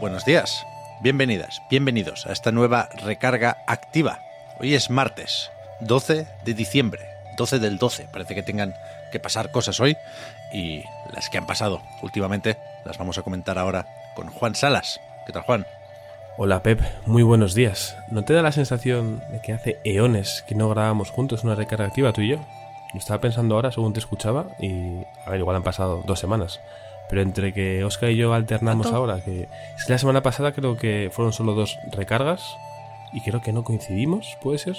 Buenos días, bienvenidas, bienvenidos a esta nueva recarga activa. Hoy es martes, 12 de diciembre, 12 del 12. Parece que tengan que pasar cosas hoy y las que han pasado últimamente las vamos a comentar ahora con Juan Salas. ¿Qué tal, Juan? Hola Pep, muy buenos días. ¿No te da la sensación de que hace eones que no grabamos juntos una recarga activa tú y yo? Lo estaba pensando ahora según te escuchaba y, a ver, igual han pasado dos semanas. Pero entre que Oscar y yo alternamos ¿Cuánto? ahora, que es que la semana pasada creo que fueron solo dos recargas y creo que no coincidimos, ¿puede ser?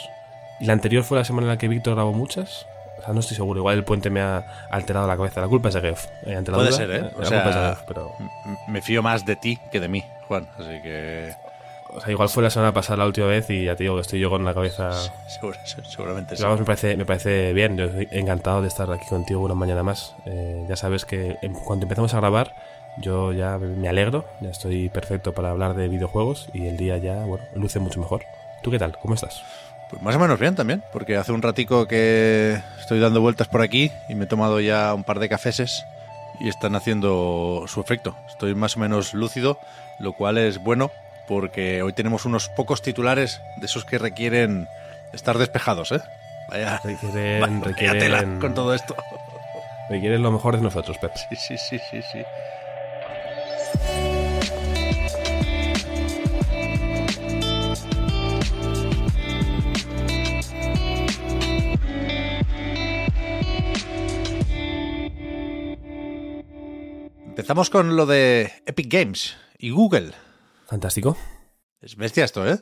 Y la anterior fue la semana en la que Víctor grabó muchas. O sea, no estoy seguro. Igual el puente me ha alterado la cabeza. La culpa es de Geoff. eh, Puede duda, ser, ¿eh? La O culpa sea, es de Geoff, pero... Me fío más de ti que de mí, Juan, así que O sea, igual fue la semana pasada la última vez y ya te digo que estoy yo con la cabeza... seguro- seguramente sí. Vamos, me parece, me parece bien. Yo estoy encantado de estar aquí contigo una mañana más. Eh, ya sabes que en cuanto empezamos a grabar, yo ya me alegro. Ya estoy perfecto para hablar de videojuegos y el día ya, bueno, luce mucho mejor. ¿Tú qué tal? ¿Cómo estás? Pues más o menos bien también, porque hace un ratico que estoy dando vueltas por aquí y me he tomado ya un par de cafeses y están haciendo su efecto. Estoy más o menos lúcido, lo cual es bueno porque hoy tenemos unos pocos titulares de esos que requieren estar despejados, ¿eh? Vaya, Requieren, vaya tela requieren, con todo esto. requieren lo mejor de nosotros, Pep. Sí, sí, sí, sí, sí. Empezamos con lo de Epic Games y Google. Fantástico. Es bestia esto, ¿eh?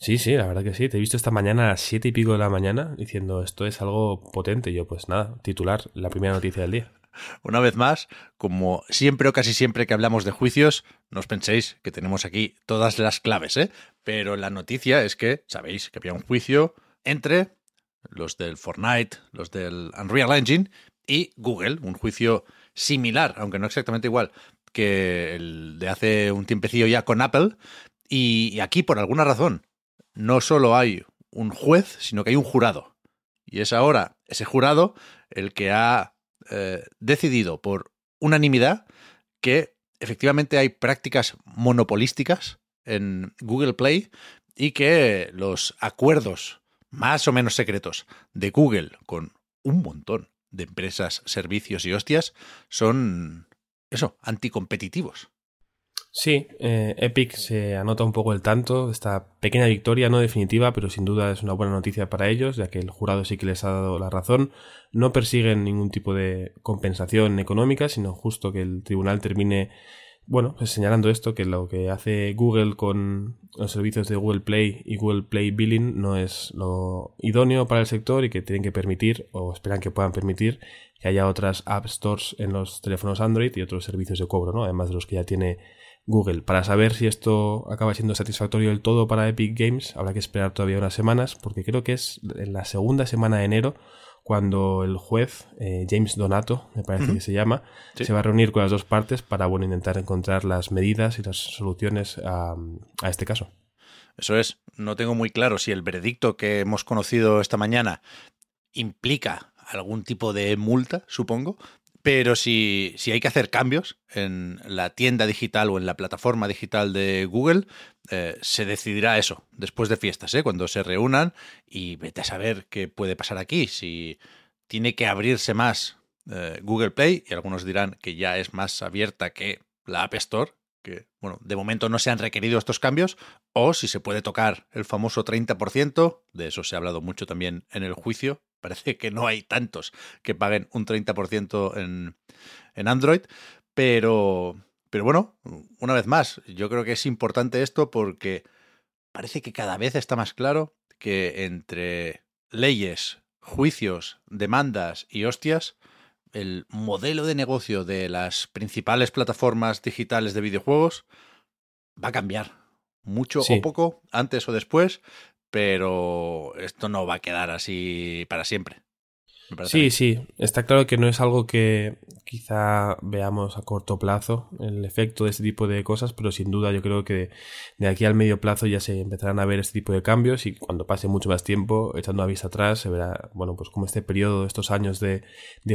Sí, sí, la verdad que sí. Te he visto esta mañana a las siete y pico de la mañana diciendo esto es algo potente. Y yo, pues nada, titular, la primera noticia del día. Una vez más, como siempre o casi siempre que hablamos de juicios, no os penséis que tenemos aquí todas las claves, ¿eh? Pero la noticia es que sabéis que había un juicio entre los del Fortnite, los del Unreal Engine y Google, un juicio similar, aunque no exactamente igual, que el de hace un tiempecillo ya con Apple. Y, aquí, por alguna razón, no solo hay un juez, sino que hay un jurado. Y es ahora ese jurado el que ha eh, decidido por unanimidad que efectivamente hay prácticas monopolísticas en Google Play y que los acuerdos más o menos secretos de Google con un montón de empresas, servicios y hostias son eso, anticompetitivos. Sí, eh, Epic se anota un poco el tanto, esta pequeña victoria no definitiva, pero sin duda es una buena noticia para ellos, ya que el jurado sí que les ha dado la razón. No persiguen ningún tipo de compensación económica, sino justo que el tribunal termine, bueno, pues señalando esto, que lo que hace Google con los servicios de Google Play y Google Play Billing no es lo idóneo para el sector y que tienen que permitir, o esperan que puedan permitir, que haya otras App Stores en los teléfonos Android y otros servicios de cobro, ¿no? Además de los que ya tiene Google. Para saber si esto acaba siendo satisfactorio del todo para Epic Games, habrá que esperar todavía unas semanas, porque creo que es en la segunda semana de enero cuando el juez, eh, James Donato, me parece que se llama, Sí. se va a reunir con las dos partes para bueno, intentar encontrar las medidas y las soluciones a, a este caso. Eso es, no tengo muy claro si el veredicto que hemos conocido esta mañana implica algún tipo de multa, supongo, pero si, si hay que hacer cambios en la tienda digital o en la plataforma digital de Google, eh, se decidirá eso después de fiestas, ¿eh? cuando se reúnan y vete a saber qué puede pasar aquí, si tiene que abrirse más eh, Google Play y algunos dirán que ya es más abierta que la App Store, que bueno, de momento no se han requerido estos cambios, o si se puede tocar el famoso 30%, de eso se ha hablado mucho también en el juicio, parece que no hay tantos que paguen un 30% en, en Android, pero, pero bueno, una vez más, yo creo que es importante esto porque parece que cada vez está más claro que entre leyes juicios, demandas y hostias, el modelo de negocio de las principales plataformas digitales de videojuegos va a cambiar. Mucho o poco, antes o después, pero esto no va a quedar así para siempre. Sí, sí, está claro que no es algo que quizá veamos a corto plazo el efecto de este tipo de cosas, pero sin duda yo creo que de aquí al medio plazo ya se empezarán a ver este tipo de cambios y cuando pase mucho más tiempo, echando a vista atrás, se verá, bueno, pues como este periodo, estos años de,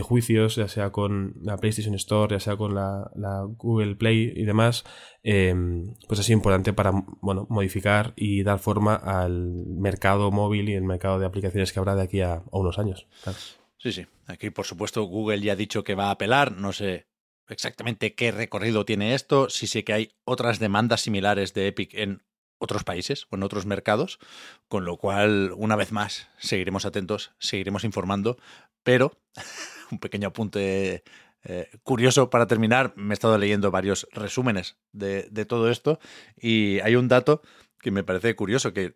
juicios, ya sea con la PlayStation Store, ya sea con la, Google Play y demás, em, pues ha sido importante para, bueno, modificar y dar forma al mercado móvil y el mercado de aplicaciones que habrá de aquí a, unos años. Sí, sí. Aquí, por supuesto, Google ya ha dicho que va a apelar. No sé exactamente qué recorrido tiene esto. Sí sé que hay otras demandas similares de Epic en otros países o en otros mercados. Con lo cual, una vez más, seguiremos atentos, seguiremos informando. Pero, un pequeño apunte eh, curioso para terminar. Me he estado leyendo varios resúmenes de, de todo esto. Y hay un dato que me parece curioso, que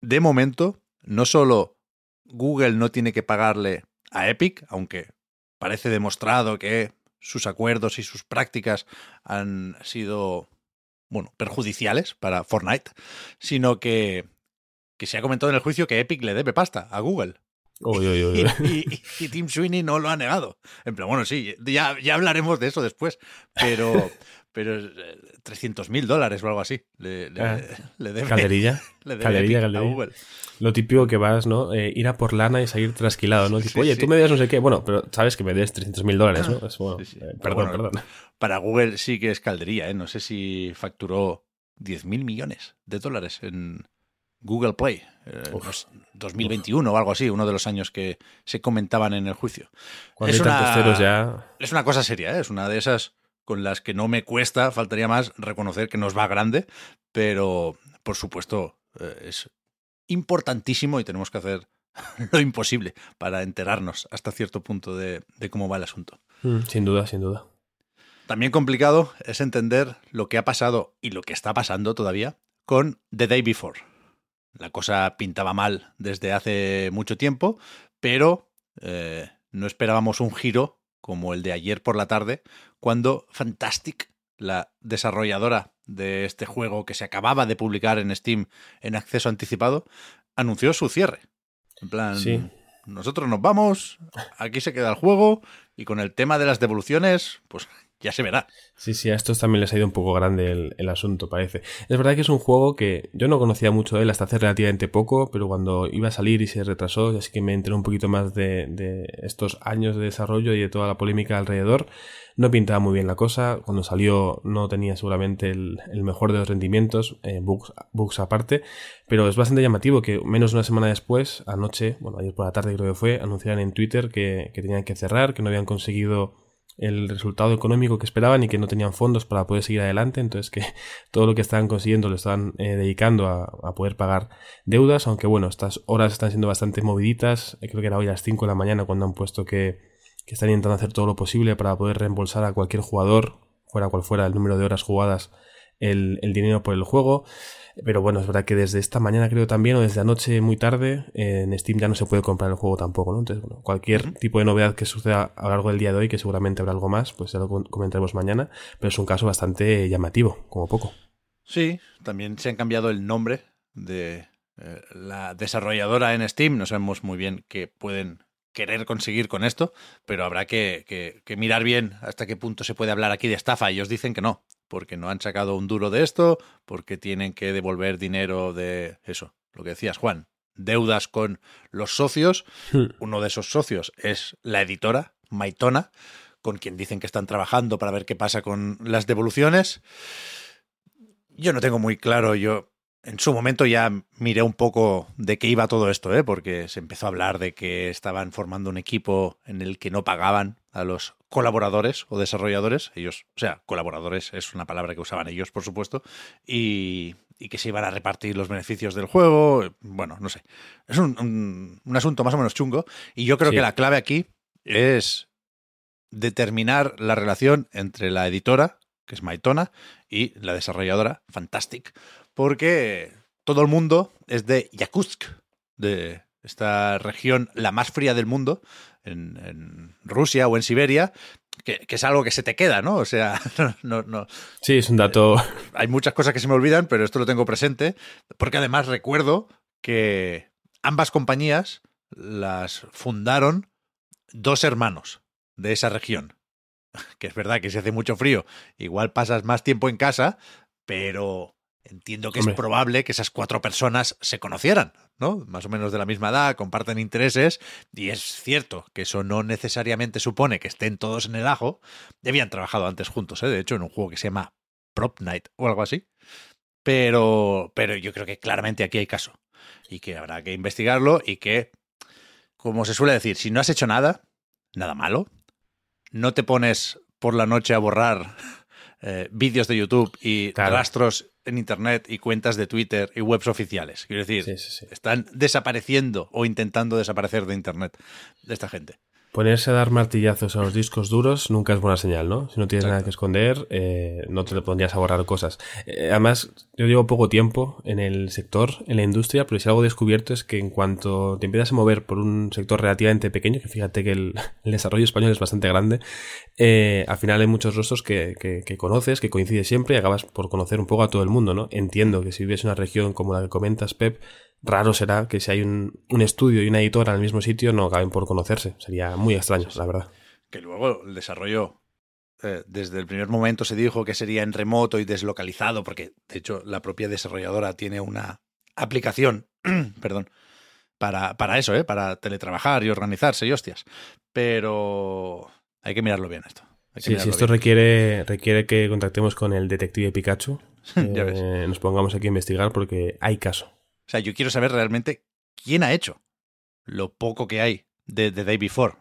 de momento, no solo Google no tiene que pagarle a Epic, aunque parece demostrado que sus acuerdos y sus prácticas han sido, bueno, perjudiciales para Fortnite, sino que, que se ha comentado en el juicio que Epic le debe pasta a Google. y, Tim Sweeney no lo ha negado. En plan, bueno, sí, ya, ya hablaremos de eso después, pero, pero 300 mil dólares o algo así le, le, ah. debe, calderilla, le debe a Google lo típico que vas, ¿no? Eh, ir a por lana y salir trasquilado, ¿no? Tipo, oye, tú me das no sé qué. Bueno, pero sabes que me des 300 mil dólares, ¿no? Eh, perdón, perdón. Para Google sí que es caldería, ¿eh? No sé si facturó 10 mil millones de dólares en Google Play. 2021 eh, o algo así, uno de los años que se comentaban en el juicio. es, una, ya... es una cosa seria, ¿eh? es una de esas con las que no me cuesta, faltaría más reconocer que nos va grande, pero por supuesto es importantísimo y tenemos que hacer lo imposible para enterarnos hasta cierto punto de, cómo va el asunto. Mm, sin duda, sin duda. También complicado es entender lo que ha pasado y lo que está pasando todavía con The Day Before. La cosa pintaba mal desde hace mucho tiempo, pero eh, no esperábamos un giro como el de ayer por la tarde, cuando Fantastic, la desarrolladora de este juego que se acababa de publicar en Steam en acceso anticipado, anunció su cierre. En plan, nosotros nos vamos, aquí se queda el juego y con el tema de las devoluciones, pues ya se verá. Sí, sí, a estos también les ha ido un poco grande el, asunto, parece. Es verdad que es un juego que yo no conocía mucho de él hasta hace relativamente poco, pero cuando iba a salir y se retrasó, así que me enteré un poquito más de, de estos años de desarrollo y de toda la polémica alrededor. No pintaba muy bien la cosa. Cuando salió no tenía seguramente el, mejor de los rendimientos, eh, bugs, aparte. Pero es bastante llamativo que menos de una semana después, anoche, bueno, ayer por la tarde creo que fue, anunciaran en Twitter que, tenían que cerrar, que no habían conseguido el resultado económico que esperaban y que no tenían fondos para poder seguir adelante, entonces que todo lo que estaban consiguiendo lo estaban eh, dedicando a, a, poder pagar deudas, aunque bueno, estas horas están siendo bastante moviditas, creo que era hoy a las 5 de la mañana cuando han puesto que, que están intentando hacer todo lo posible para poder reembolsar a cualquier jugador, fuera cual fuera el número de horas jugadas, el, dinero por el juego. Pero bueno, es verdad que desde esta mañana creo también, o desde anoche muy tarde, en Steam ya no se puede comprar el juego tampoco, ¿no? Entonces, bueno, cualquier tipo de novedad que suceda a lo largo del día de hoy, que seguramente habrá algo más, pues ya lo comentaremos mañana, pero es un caso bastante llamativo, como poco. Sí, también se han cambiado el nombre de eh, la desarrolladora en Steam, no sabemos muy bien qué pueden querer conseguir con esto, pero habrá que, mirar bien hasta qué punto se puede hablar aquí de estafa. Ellos dicen que no, porque no han sacado un duro de esto, porque tienen que devolver dinero de eso, lo que decías, Juan, deudas con los socios. Uno de esos socios es la editora, Maitona, con quien dicen que están trabajando para ver qué pasa con las devoluciones. Yo no tengo muy claro, yo en su momento ya miré un poco de qué iba todo esto, ¿eh? porque se empezó a hablar de que estaban formando un equipo en el que no pagaban a los colaboradores o desarrolladores, ellos, o sea, colaboradores es una palabra que usaban ellos, por supuesto, y, que se iban a repartir los beneficios del juego, bueno, no sé, es un, asunto más o menos chungo, y yo creo que la clave aquí es determinar la relación entre la editora, que es Maitona, y la desarrolladora, Fantastic, porque todo el mundo es de Yakutsk, de esta región la más fría del mundo, en, Rusia o en Siberia, que, es algo que se te queda, ¿no? O sea, no, no, Sí, es un dato. Eh, hay muchas cosas que se me olvidan, pero esto lo tengo presente, porque además recuerdo que ambas compañías las fundaron dos hermanos de esa región. Que es verdad que si hace mucho frío, igual pasas más tiempo en casa, pero entiendo que es probable que esas cuatro personas se conocieran, ¿no? Más o menos de la misma edad, comparten intereses, y es cierto que eso no necesariamente supone que estén todos en el ajo. Habían trabajado antes juntos, ¿eh? De hecho, en un juego que se llama Prop Night o algo así. Pero, pero yo creo que claramente aquí hay caso. Y que habrá que investigarlo y que, como se suele decir, si no has hecho nada, nada malo, no te pones por la noche a borrar eh, vídeos de YouTube y rastros en Internet y cuentas de Twitter y webs oficiales. Quiero decir, están desapareciendo o intentando desaparecer de Internet de esta gente. Ponerse a dar martillazos a los discos duros nunca es buena señal, ¿no? Si no tienes nada que esconder, eh, no te pondrías a borrar cosas. Eh, además, yo llevo poco tiempo en el sector, en la industria, pero si algo descubierto es que en cuanto te empiezas a mover por un sector relativamente pequeño, que fíjate que el, desarrollo español es bastante grande, eh, al final hay muchos rostros que, que, conoces, que coincide siempre y acabas por conocer un poco a todo el mundo, ¿no? Entiendo que si vives en una región como la que comentas, Pep, raro será que si hay un, estudio y una editora en el mismo sitio no acaben por conocerse. Sería muy extraño, la verdad. Que luego el desarrollo, eh, desde el primer momento se dijo que sería en remoto y deslocalizado, porque de hecho la propia desarrolladora tiene una aplicación, perdón, para, para eso, ¿eh? para teletrabajar y organizarse y hostias. Pero hay que mirarlo bien esto. Sí, si esto requiere, requiere que contactemos con el detective Pikachu, eh, nos pongamos aquí a investigar porque hay caso. O sea, yo quiero saber realmente quién ha hecho lo poco que hay de The Day Before.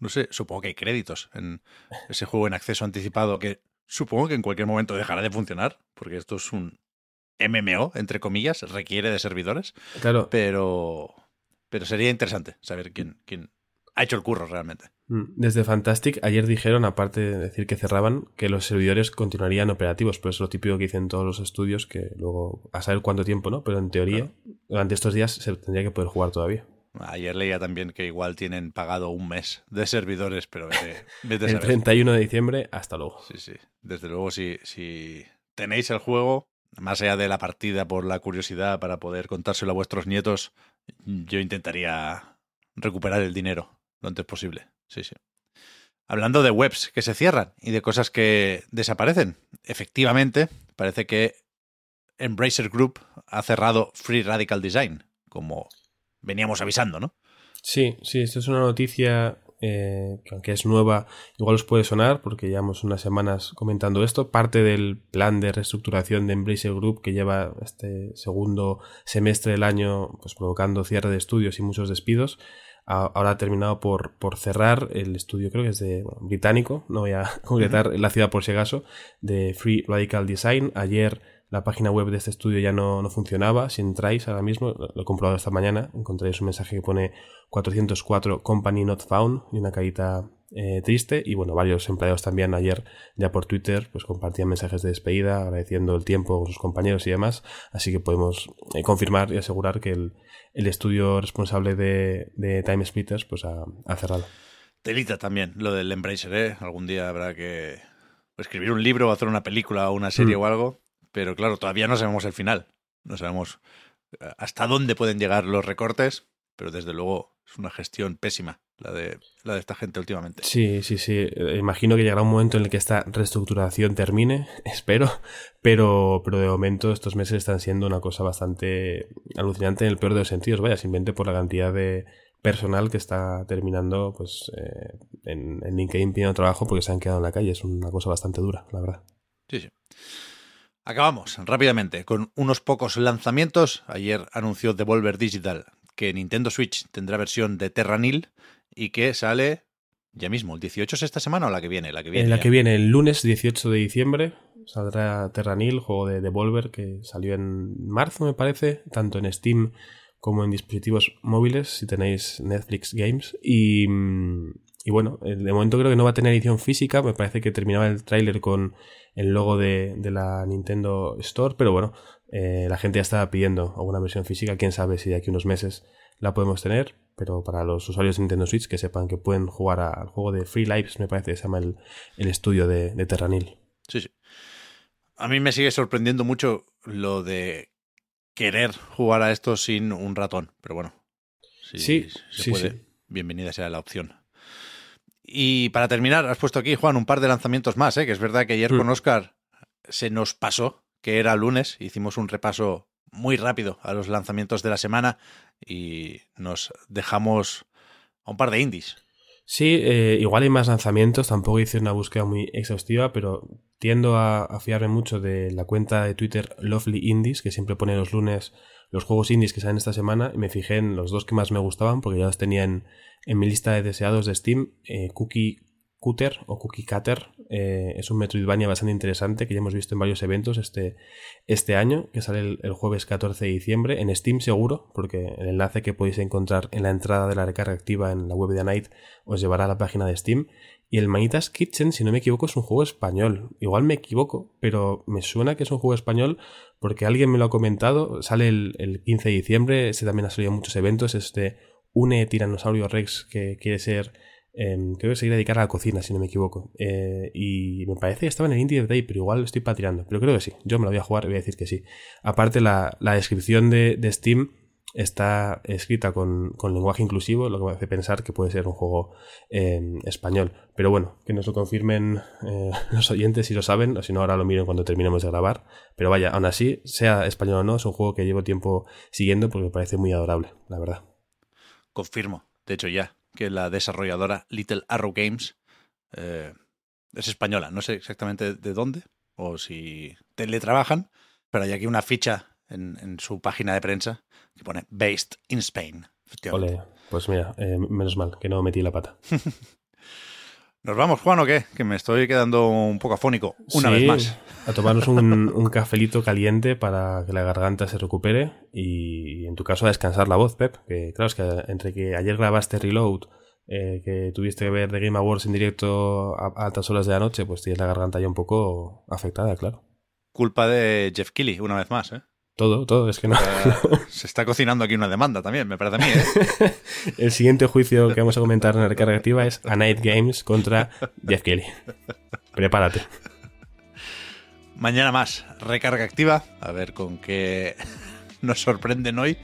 No sé, supongo que hay créditos en ese juego en acceso anticipado que supongo que en cualquier momento dejará de funcionar, porque esto es un MMO, entre comillas, requiere de servidores. Claro. Pero, pero sería interesante saber quién, quién ha hecho el curro realmente. Mm, desde Fantastic ayer dijeron, aparte de decir que cerraban, que los servidores continuarían operativos, pero es lo típico que dicen todos los estudios, que luego a saber cuánto tiempo, ¿no? Pero en teoría, durante estos días se tendría que poder jugar todavía. Ayer leía también que igual tienen pagado un mes de servidores, pero El 31 de diciembre, hasta luego. Sí, sí. Desde luego, si, si tenéis el juego, más allá de la partida por la curiosidad para poder contárselo a vuestros nietos, yo intentaría recuperar el dinero lo antes posible. Sí, sí. Hablando de webs que se cierran y de cosas que desaparecen, efectivamente, parece que Embracer Group ha cerrado Free Radical Design, como veníamos avisando, ¿no? Sí, sí, esto es una noticia eh, que aunque es nueva, igual os puede sonar porque llevamos unas semanas comentando esto. Parte del plan de reestructuración de Embracer Group que lleva este segundo semestre del año pues provocando cierre de estudios y muchos despidos ahora ha terminado por, por cerrar el estudio, creo que es de británico, no voy a concretar la ciudad por si acaso, de Free Radical Design. Ayer la página web de este estudio ya no, no funcionaba. Si entráis ahora mismo, lo he comprobado esta mañana, encontráis un mensaje que pone 404 Company Not Found y una carita eh, triste. Y bueno, varios empleados también ayer ya por Twitter pues compartían mensajes de despedida, agradeciendo el tiempo con sus compañeros y demás. Así que podemos eh, confirmar y asegurar que el, el estudio responsable de, de Time Splitters pues ha, ha, cerrado. Telita también, lo del Embracer, ¿eh? Algún día habrá que escribir un libro o hacer una película o una serie mm. o algo pero claro, todavía no sabemos el final. No sabemos hasta dónde pueden llegar los recortes, pero desde luego es una gestión pésima la de, la de esta gente últimamente. Sí, sí, sí. Imagino que llegará un momento en el que esta reestructuración termine, espero, pero, pero de momento estos meses están siendo una cosa bastante alucinante en el peor de los sentidos, vaya, simplemente por la cantidad de personal que está terminando pues eh, en, en LinkedIn pidiendo trabajo porque se han quedado en la calle. Es una cosa bastante dura, la verdad. Sí, sí. Acabamos rápidamente con unos pocos lanzamientos. Ayer anunció Devolver Digital que Nintendo Switch tendrá versión de Terranil y que sale ya mismo. ¿El 18 es esta semana o la que viene? La que viene. En la que viene, el lunes 18 de diciembre, saldrá Terranil, juego de Devolver que salió en marzo, me parece, tanto en Steam como en dispositivos móviles, si tenéis Netflix Games. Y, y bueno, de momento creo que no va a tener edición física. Me parece que terminaba el tráiler con el logo de, la Nintendo Store, pero bueno, eh, la gente ya estaba pidiendo alguna versión física, quién sabe si de aquí unos meses la podemos tener, pero para los usuarios de Nintendo Switch que sepan que pueden jugar al juego de Free Lives, me parece que se llama el, estudio de, de Terranil. Sí, sí. A mí me sigue sorprendiendo mucho lo de querer jugar a esto sin un ratón, pero bueno. sí, se puede, bienvenida sea la opción. Y para terminar, has puesto aquí, Juan, un par de lanzamientos más, ¿eh? que es verdad que ayer con Oscar se nos pasó, que era lunes, hicimos un repaso muy rápido a los lanzamientos de la semana y nos dejamos a un par de indies. Sí, eh, igual hay más lanzamientos, tampoco hice una búsqueda muy exhaustiva, pero tiendo a, fiarme mucho de la cuenta de Twitter Lovely Indies, que siempre pone los lunes los juegos indies que salen esta semana, y me fijé en los dos que más me gustaban, porque ya los tenía en, mi lista de deseados de Steam, eh, Cookie Cutter o Cookie Cutter eh, es un Metroidvania bastante interesante que ya hemos visto en varios eventos este, este año, que sale el, jueves 14 de diciembre en Steam seguro, porque el enlace que podéis encontrar en la entrada de la recarga activa en la web de Night os llevará a la página de Steam. Y el Manitas Kitchen, si no me equivoco, es un juego español. Igual me equivoco, pero me suena que es un juego español porque alguien me lo ha comentado. Sale el, 15 de diciembre, este también ha salido en muchos eventos, este Une Tiranosaurio Rex que quiere ser creo que se iba a dedicar a la cocina, si no me equivoco. Eh, y me parece que estaba en el Indie Day, pero igual lo estoy patirando. Pero creo que sí. Yo me lo voy a jugar y voy a decir que sí. Aparte, la, descripción de, Steam está escrita con, lenguaje inclusivo, lo que me hace pensar que puede ser un juego en español. Pero bueno, que nos lo confirmen eh, los oyentes si lo saben, o si no, ahora lo miren cuando terminemos de grabar. Pero vaya, aún así, sea español o no, es un juego que llevo tiempo siguiendo porque me parece muy adorable, la verdad. Confirmo. De hecho, ya que la desarrolladora Little Arrow Games eh, es española. No sé exactamente de dónde o si teletrabajan, pero hay aquí una ficha en, su página de prensa que pone Based in Spain. Ole, pues mira, eh, menos mal que no metí la pata. ¿Nos vamos, Juan, o qué? Que me estoy quedando un poco afónico, una vez más. A tomarnos un, un, cafelito caliente para que la garganta se recupere y, en tu caso, a descansar la voz, Pep. Que claro, es que entre que ayer grabaste Reload, eh, que tuviste que ver The Game Awards en directo a, altas horas de la noche, pues tienes la garganta ya un poco afectada, claro. Culpa de Jeff Kelly, una vez más, ¿eh? Todo, todo, es que no. Se está cocinando aquí una demanda también, me parece a mí, ¿eh? El siguiente juicio que vamos a comentar en la recarga activa es A Night Games contra Jeff Kelly. Prepárate. Mañana más, recarga activa, a ver con qué nos sorprenden hoy.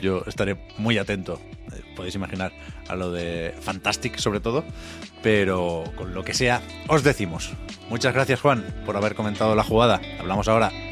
Yo estaré muy atento, eh, podéis imaginar, a lo de Fantastic sobre todo, pero con lo que sea, os decimos. Muchas gracias Juan por haber comentado la jugada. Hablamos ahora.